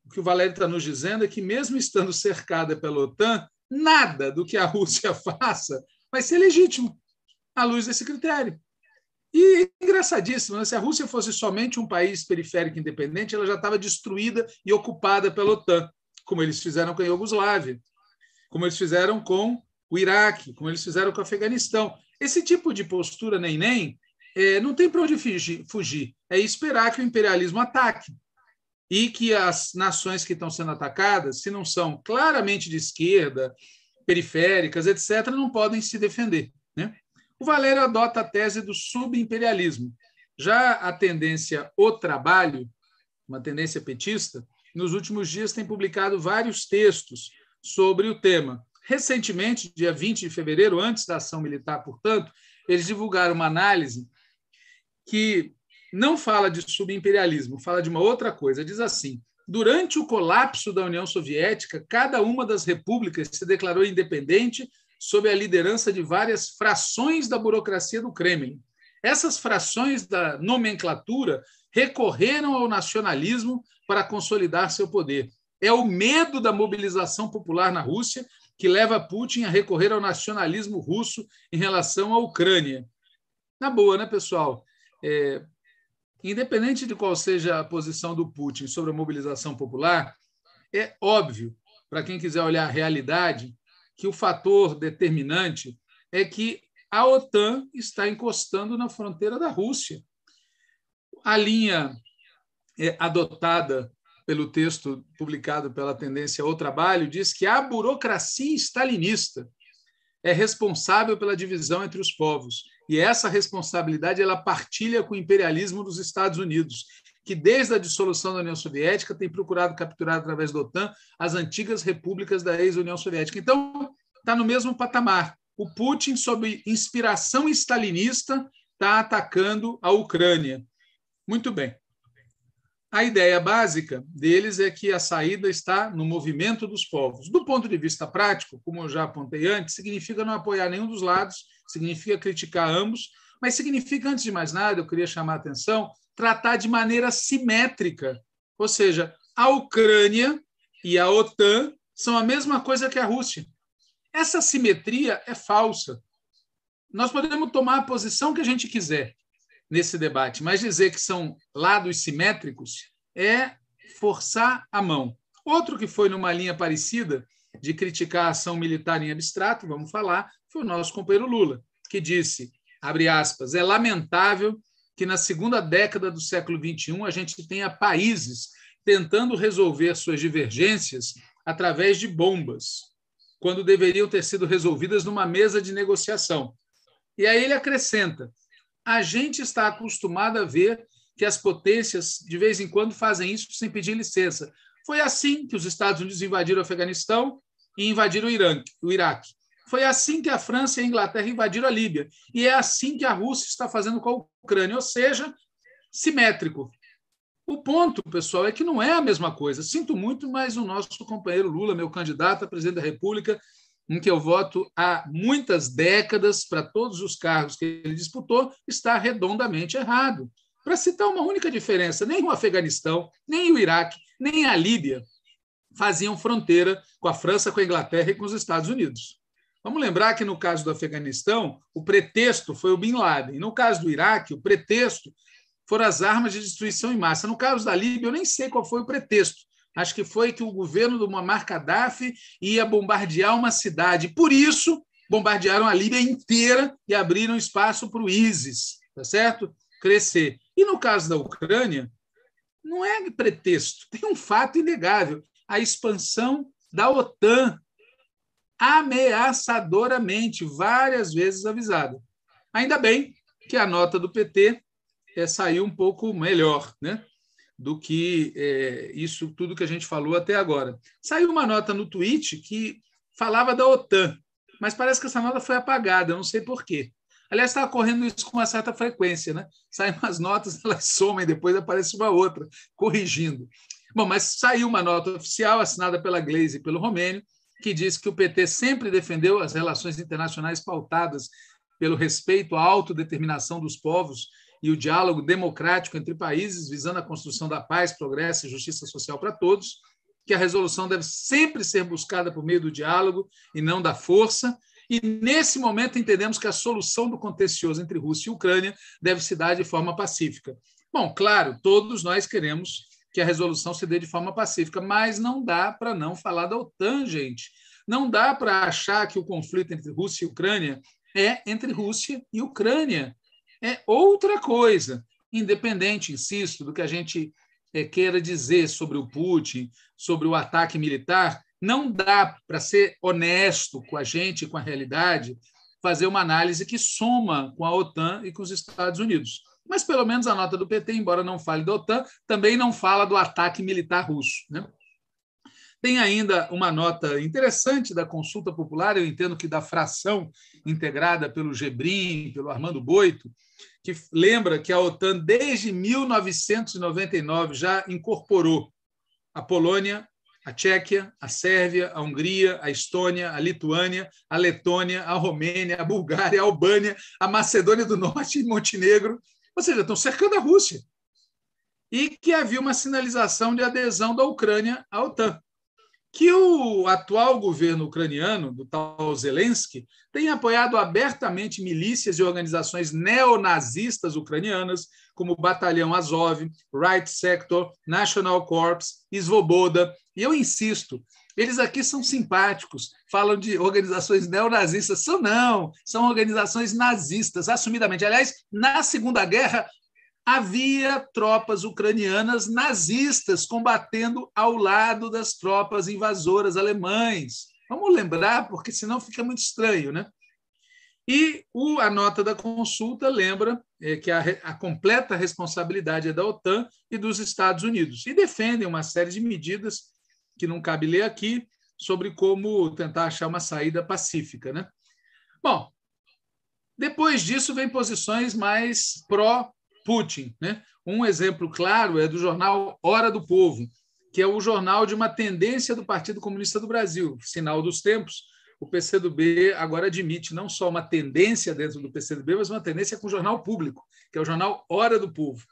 O que o Valério está nos dizendo é que, mesmo estando cercada pela OTAN, nada do que a Rússia [LAUGHS] faça vai ser legítimo à luz desse critério. E engraçadíssimo, né? se a Rússia fosse somente um país periférico independente, ela já estava destruída e ocupada pela OTAN, como eles fizeram com a Iugoslávia, como eles fizeram com o Iraque, como eles fizeram com o Afeganistão. Esse tipo de postura nem-nem é, não tem para onde fugir, fugir, é esperar que o imperialismo ataque e que as nações que estão sendo atacadas, se não são claramente de esquerda, periféricas, etc., não podem se defender. Né? O Valério adota a tese do subimperialismo. Já a tendência O Trabalho, uma tendência petista, nos últimos dias tem publicado vários textos sobre o tema. Recentemente, dia 20 de fevereiro, antes da ação militar, portanto, eles divulgaram uma análise que não fala de subimperialismo, fala de uma outra coisa. Diz assim: Durante o colapso da União Soviética, cada uma das repúblicas se declarou independente sob a liderança de várias frações da burocracia do Kremlin. Essas frações da nomenclatura recorreram ao nacionalismo para consolidar seu poder. É o medo da mobilização popular na Rússia que leva Putin a recorrer ao nacionalismo russo em relação à Ucrânia. Na boa, né, pessoal? É, independente de qual seja a posição do Putin sobre a mobilização popular, é óbvio, para quem quiser olhar a realidade, que o fator determinante é que a OTAN está encostando na fronteira da Rússia. A linha é, adotada pelo texto publicado pela Tendência ao Trabalho diz que a burocracia stalinista é responsável pela divisão entre os povos e essa responsabilidade ela partilha com o imperialismo dos Estados Unidos, que desde a dissolução da União Soviética tem procurado capturar através da OTAN as antigas repúblicas da ex-União Soviética. Então, está no mesmo patamar. O Putin, sob inspiração stalinista, está atacando a Ucrânia. Muito bem. A ideia básica deles é que a saída está no movimento dos povos. Do ponto de vista prático, como eu já apontei antes, significa não apoiar nenhum dos lados significa criticar ambos, mas significa, antes de mais nada, eu queria chamar a atenção, tratar de maneira simétrica. Ou seja, a Ucrânia e a OTAN são a mesma coisa que a Rússia. Essa simetria é falsa. Nós podemos tomar a posição que a gente quiser nesse debate, mas dizer que são lados simétricos é forçar a mão. Outro que foi numa linha parecida de criticar a ação militar em abstrato, vamos falar, foi o nosso companheiro Lula, que disse, abre aspas, é lamentável que na segunda década do século XXI a gente tenha países tentando resolver suas divergências através de bombas, quando deveriam ter sido resolvidas numa mesa de negociação. E aí ele acrescenta: a gente está acostumado a ver que as potências de vez em quando fazem isso sem pedir licença. Foi assim que os Estados Unidos invadiram o Afeganistão e invadiram o Iraque. Foi assim que a França e a Inglaterra invadiram a Líbia. E é assim que a Rússia está fazendo com a Ucrânia, ou seja, simétrico. O ponto, pessoal, é que não é a mesma coisa. Sinto muito, mas o nosso companheiro Lula, meu candidato a presidente da República, em que eu voto há muitas décadas para todos os cargos que ele disputou, está redondamente errado. para citar uma única diferença, nem o Afeganistão, nem o Iraque, nem a Líbia faziam fronteira com a França, com a Inglaterra e com os Estados Unidos. Vamos lembrar que no caso do Afeganistão, o pretexto foi o Bin Laden. No caso do Iraque, o pretexto foram as armas de destruição em massa. No caso da Líbia, eu nem sei qual foi o pretexto. Acho que foi que o governo do Muammar Gaddafi ia bombardear uma cidade. Por isso, bombardearam a Líbia inteira e abriram espaço para o ISIS, tá certo? Crescer. E no caso da Ucrânia, não é pretexto, tem um fato inegável: a expansão da OTAN ameaçadoramente, várias vezes avisada. Ainda bem que a nota do PT é, saiu um pouco melhor, né? do que é, isso tudo que a gente falou até agora. Saiu uma nota no tweet que falava da OTAN, mas parece que essa nota foi apagada, não sei por quê. Aliás, estava correndo isso com uma certa frequência, né? Saem umas notas, [LAUGHS] elas somem, depois aparece uma outra, corrigindo. Bom, mas saiu uma nota oficial assinada pela Gleisi e pelo Romênio, que diz que o PT sempre defendeu as relações internacionais pautadas pelo respeito à autodeterminação dos povos e o diálogo democrático entre países, visando a construção da paz, progresso e justiça social para todos, que a resolução deve sempre ser buscada por meio do diálogo e não da força. E, nesse momento, entendemos que a solução do contencioso entre Rússia e Ucrânia deve se dar de forma pacífica. Bom, claro, todos nós queremos que a resolução se dê de forma pacífica, mas não dá para não falar da OTAN, gente. Não dá para achar que o conflito entre Rússia e Ucrânia é entre Rússia e Ucrânia é outra coisa, independente, insisto, do que a gente é, queira dizer sobre o Putin, sobre o ataque militar, não dá para ser honesto com a gente, com a realidade, fazer uma análise que soma com a OTAN e com os Estados Unidos. Mas, pelo menos, a nota do PT, embora não fale da OTAN, também não fala do ataque militar russo. Né? Tem ainda uma nota interessante da consulta popular, eu entendo que da fração integrada pelo Gebrim, pelo Armando Boito, que lembra que a OTAN, desde 1999, já incorporou a Polônia, a Tchequia, a Sérvia, a Hungria, a Estônia, a Lituânia, a Letônia, a Romênia, a Bulgária, a Albânia, a Macedônia do Norte e Montenegro. Ou seja, estão cercando a Rússia. E que havia uma sinalização de adesão da Ucrânia à OTAN que o atual governo ucraniano, do tal Zelensky, tem apoiado abertamente milícias e organizações neonazistas ucranianas, como o Batalhão Azov, Right Sector, National Corps, Svoboda. E eu insisto, eles aqui são simpáticos, falam de organizações neonazistas. São não, são organizações nazistas, assumidamente. Aliás, na Segunda Guerra, havia tropas ucranianas nazistas combatendo ao lado das tropas invasoras alemães. Vamos lembrar, porque senão fica muito estranho, né? E o, a nota da consulta lembra é, que a, a, completa responsabilidade é da OTAN e dos Estados Unidos. E defendem uma série de medidas que não cabe ler aqui sobre como tentar achar uma saída pacífica. Né? Bom, depois disso vem posições mais pró Putin. Né? Um exemplo claro é do jornal Hora do Povo, que é o jornal de uma tendência do Partido Comunista do Brasil, sinal dos tempos. O PCdoB agora admite não só uma tendência dentro do PCdoB, mas uma tendência com o jornal público, que é o jornal Hora do Povo.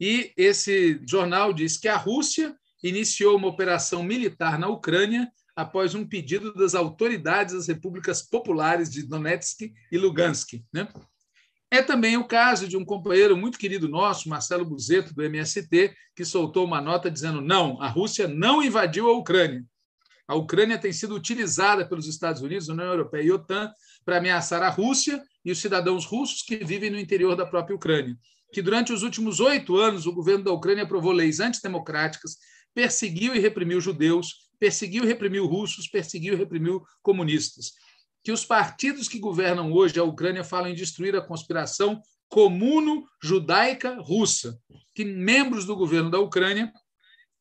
E esse jornal diz que a Rússia iniciou uma operação militar na Ucrânia após um pedido das autoridades das repúblicas populares de Donetsk e Lugansk. Né? É também o caso de um companheiro muito querido nosso, Marcelo Buzeto, do MST, que soltou uma nota dizendo: não, a Rússia não invadiu a Ucrânia. A Ucrânia tem sido utilizada pelos Estados Unidos, União Europeia e OTAN para ameaçar a Rússia e os cidadãos russos que vivem no interior da própria Ucrânia. Que durante os últimos oito anos o governo da Ucrânia aprovou leis antidemocráticas, perseguiu e reprimiu judeus, perseguiu e reprimiu russos, perseguiu e reprimiu comunistas que os partidos que governam hoje a Ucrânia falam em destruir a conspiração comuno-judaica russa, que membros do governo da Ucrânia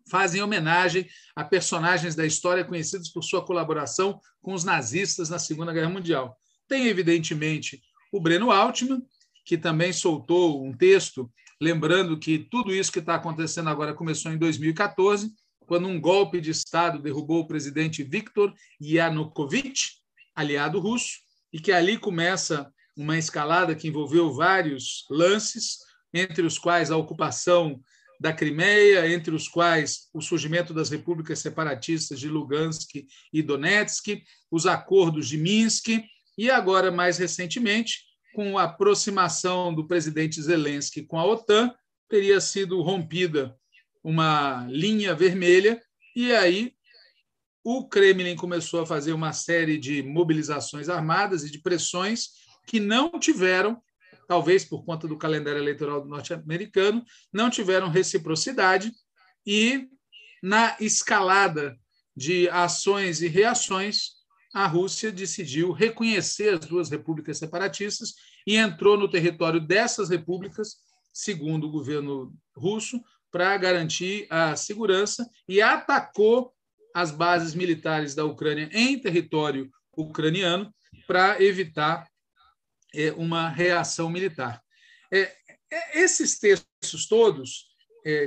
fazem homenagem a personagens da história conhecidos por sua colaboração com os nazistas na Segunda Guerra Mundial. Tem, evidentemente, o Breno Altman, que também soltou um texto lembrando que tudo isso que está acontecendo agora começou em 2014, quando um golpe de Estado derrubou o presidente Viktor Yanukovych, aliado russo, e que ali começa uma escalada que envolveu vários lances, entre os quais a ocupação da Crimeia, entre os quais o surgimento das repúblicas separatistas de Lugansk e Donetsk, os acordos de Minsk e agora mais recentemente, com a aproximação do presidente Zelensky com a OTAN, teria sido rompida uma linha vermelha e aí o Kremlin começou a fazer uma série de mobilizações armadas e de pressões que não tiveram, talvez por conta do calendário eleitoral norte-americano, não tiveram reciprocidade e na escalada de ações e reações, a Rússia decidiu reconhecer as duas repúblicas separatistas e entrou no território dessas repúblicas, segundo o governo russo, para garantir a segurança e atacou as bases militares da Ucrânia em território ucraniano para evitar é, uma reação militar. É, é, esses textos todos,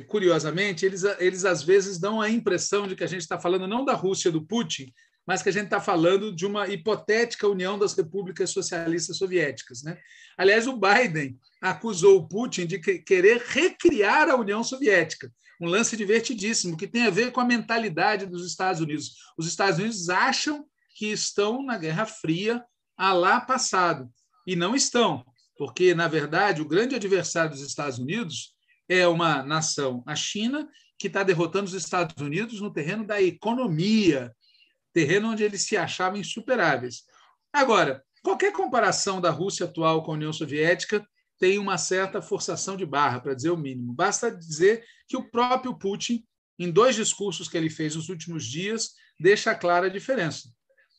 curiosamente, eles, eles às vezes dão a impressão de que a gente está falando não da Rússia do Putin, mas que a gente está falando de uma hipotética união das repúblicas socialistas soviéticas. Né? Aliás, o Biden acusou o Putin de querer recriar a União Soviética, um lance divertidíssimo que tem a ver com a mentalidade dos Estados Unidos. Os Estados Unidos acham que estão na Guerra Fria a lá passado, e não estão, porque, na verdade, o grande adversário dos Estados Unidos é uma nação, a China, que está derrotando os Estados Unidos no terreno da economia, terreno onde eles se achavam insuperáveis. Agora, qualquer comparação da Rússia atual com a União Soviética tem uma certa forçação de barra, para dizer o mínimo. Basta dizer que o próprio Putin, em dois discursos que ele fez nos últimos dias, deixa clara a diferença.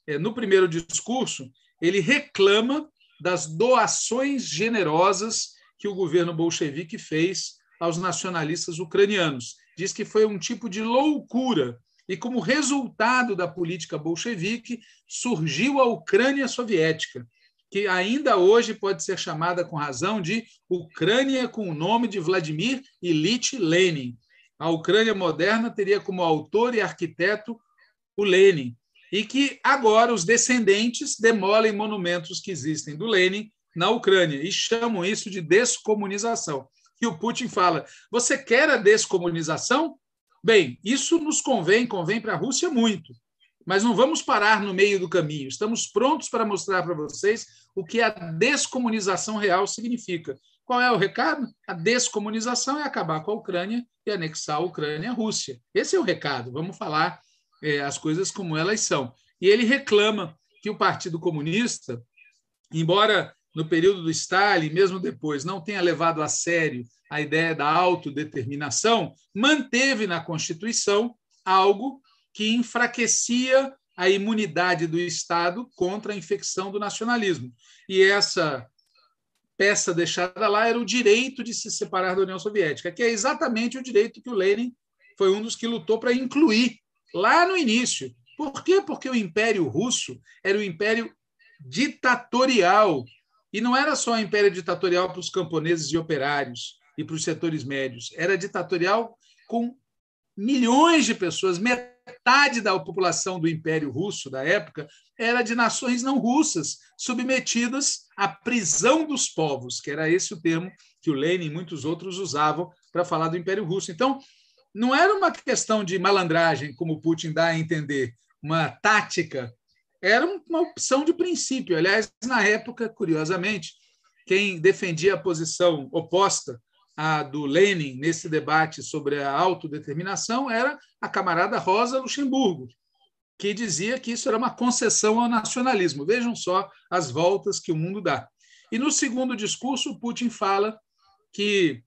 É, no primeiro discurso, ele reclama das doações generosas que o governo bolchevique fez aos nacionalistas ucranianos. Diz que foi um tipo de loucura e, como resultado da política bolchevique, surgiu a Ucrânia soviética, que ainda hoje pode ser chamada com razão de Ucrânia com o nome de Vladimir Ilyich Lenin. A Ucrânia moderna teria como autor e arquiteto o Lenin, e que agora os descendentes demolem monumentos que existem do Lenin na Ucrânia e chamam isso de descomunização. E o Putin fala: você quer a descomunização? Bem, isso nos convém, convém para a Rússia muito, mas não vamos parar no meio do caminho. Estamos prontos para mostrar para vocês o que a descomunização real significa. Qual é o recado? A descomunização é acabar com a Ucrânia e anexar a Ucrânia à Rússia. Esse é o recado. Vamos falar é, as coisas como elas são. E ele reclama que o Partido Comunista, embora no período do Stalin, mesmo depois, não tenha levado a sério a ideia da autodeterminação, manteve na Constituição algo que enfraquecia a imunidade do Estado contra a infecção do nacionalismo. E essa peça deixada lá era o direito de se separar da União Soviética, que é exatamente o direito que o Lenin foi um dos que lutou para incluir lá no início. Por quê? Porque o Império Russo era o império ditatorial. E não era só império ditatorial para os camponeses e operários e para os setores médios. Era ditatorial com milhões de pessoas, metade da população do Império Russo da época era de nações não russas, submetidas à prisão dos povos, que era esse o termo que o Lenin e muitos outros usavam para falar do Império Russo. Então, não era uma questão de malandragem, como Putin dá a entender, uma tática, era uma opção de princípio. Aliás, na época, curiosamente, quem defendia a posição oposta à do Lenin nesse debate sobre a autodeterminação era a camarada Rosa Luxemburgo, que dizia que isso era uma concessão ao nacionalismo. Vejam só as voltas que o mundo dá. E no segundo discurso, Putin fala que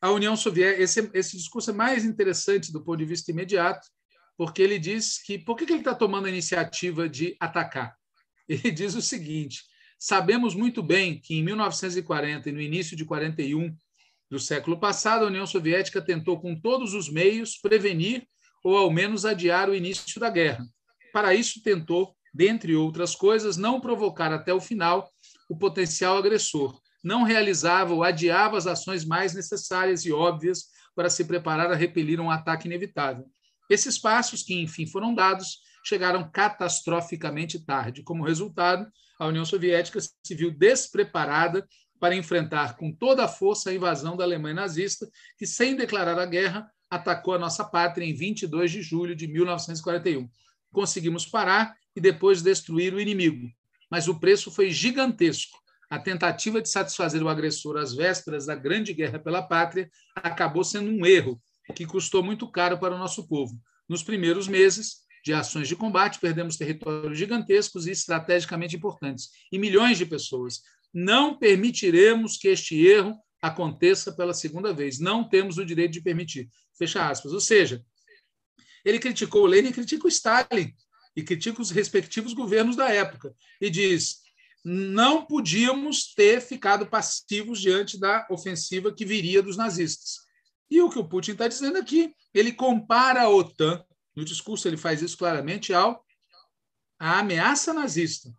a União Soviética, esse, esse discurso é mais interessante do ponto de vista imediato, porque ele diz que por que, ele está tomando a iniciativa de atacar? [LAUGHS] Ele diz o seguinte: sabemos muito bem que em 1940 e no início de 41 do século passado, a União Soviética tentou com todos os meios prevenir ou ao menos adiar o início da guerra. Para isso, tentou, dentre outras coisas, não provocar até o final o potencial agressor, não realizava ou adiava as ações mais necessárias e óbvias para se preparar a repelir um ataque inevitável. Esses passos, que enfim foram dados, chegaram catastroficamente tarde. Como resultado, a União Soviética se viu despreparada para enfrentar com toda a força a invasão da Alemanha nazista, que, sem declarar a guerra, atacou a nossa pátria em 22 de julho de 1941. Conseguimos parar e depois destruir o inimigo, mas o preço foi gigantesco. A tentativa de satisfazer o agressor às vésperas da Grande Guerra pela Pátria acabou sendo um erro que custou muito caro para o nosso povo. Nos primeiros meses de ações de combate, perdemos territórios gigantescos e estrategicamente importantes e milhões de pessoas. Não permitiremos que este erro aconteça pela segunda vez. Não temos o direito de permitir. Fecha aspas. Ou seja, ele criticou o Lenin critica o Stalin e critica os respectivos governos da época e diz: não podíamos ter ficado passivos diante da ofensiva que viria dos nazistas. E o que o Putin está dizendo aqui, ele compara a OTAN, no discurso ele faz isso claramente, ao a ameaça nazista.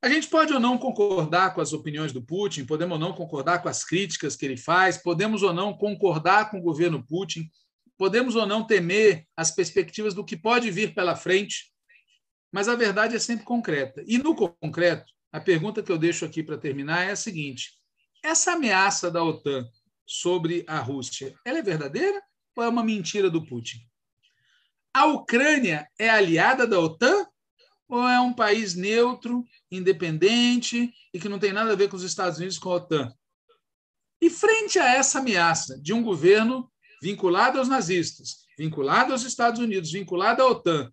A gente pode ou não concordar com as opiniões do Putin, podemos ou não concordar com as críticas que ele faz, podemos ou não concordar com o governo Putin, podemos ou não temer as perspectivas do que pode vir pela frente, mas a verdade é sempre concreta. E no concreto, a pergunta que eu deixo aqui para terminar é a seguinte: essa ameaça da OTAN sobre a Rússia, ela é verdadeira ou é uma mentira do Putin? A Ucrânia é aliada da OTAN ou é um país neutro, independente e que não tem nada a ver com os Estados Unidos com a OTAN? E frente a essa ameaça de um governo vinculado aos nazistas, vinculado aos Estados Unidos, vinculado à OTAN,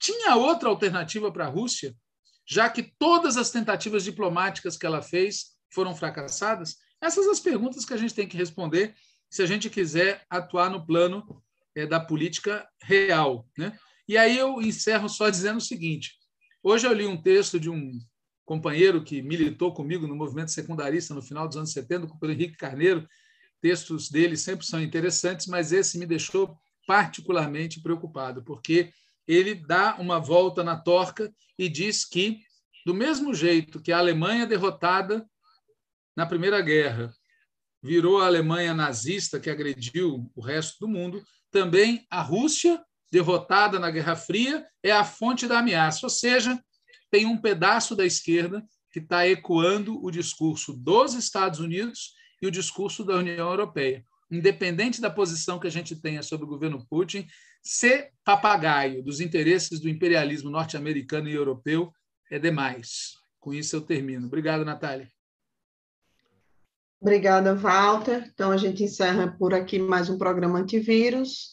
tinha outra alternativa para a Rússia, já que todas as tentativas diplomáticas que ela fez foram fracassadas? Essas as perguntas que a gente tem que responder se a gente quiser atuar no plano é, da política real. Né? E aí eu encerro só dizendo o seguinte: hoje eu li um texto de um companheiro que militou comigo no movimento secundarista no final dos anos 70, o Henrique Carneiro. Textos dele sempre são interessantes, mas esse me deixou particularmente preocupado, porque ele dá uma volta na torca e diz que, do mesmo jeito que a Alemanha derrotada na Primeira Guerra virou a Alemanha nazista que agrediu o resto do mundo, também a Rússia, derrotada na Guerra Fria, é a fonte da ameaça. Ou seja, tem um pedaço da esquerda que está ecoando o discurso dos Estados Unidos e o discurso da União Europeia. Independente da posição que a gente tenha sobre o governo Putin, ser papagaio dos interesses do imperialismo norte-americano e europeu é demais. Com isso eu termino. Obrigado, Natália. Obrigada, Walter. Então, a gente encerra por aqui mais um programa Antivírus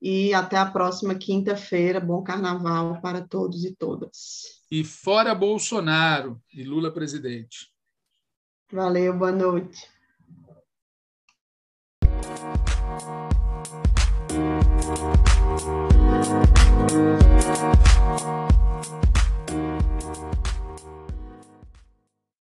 e até a próxima quinta-feira. Bom carnaval para todos e todas. E fora Bolsonaro e Lula presidente. Valeu, boa noite.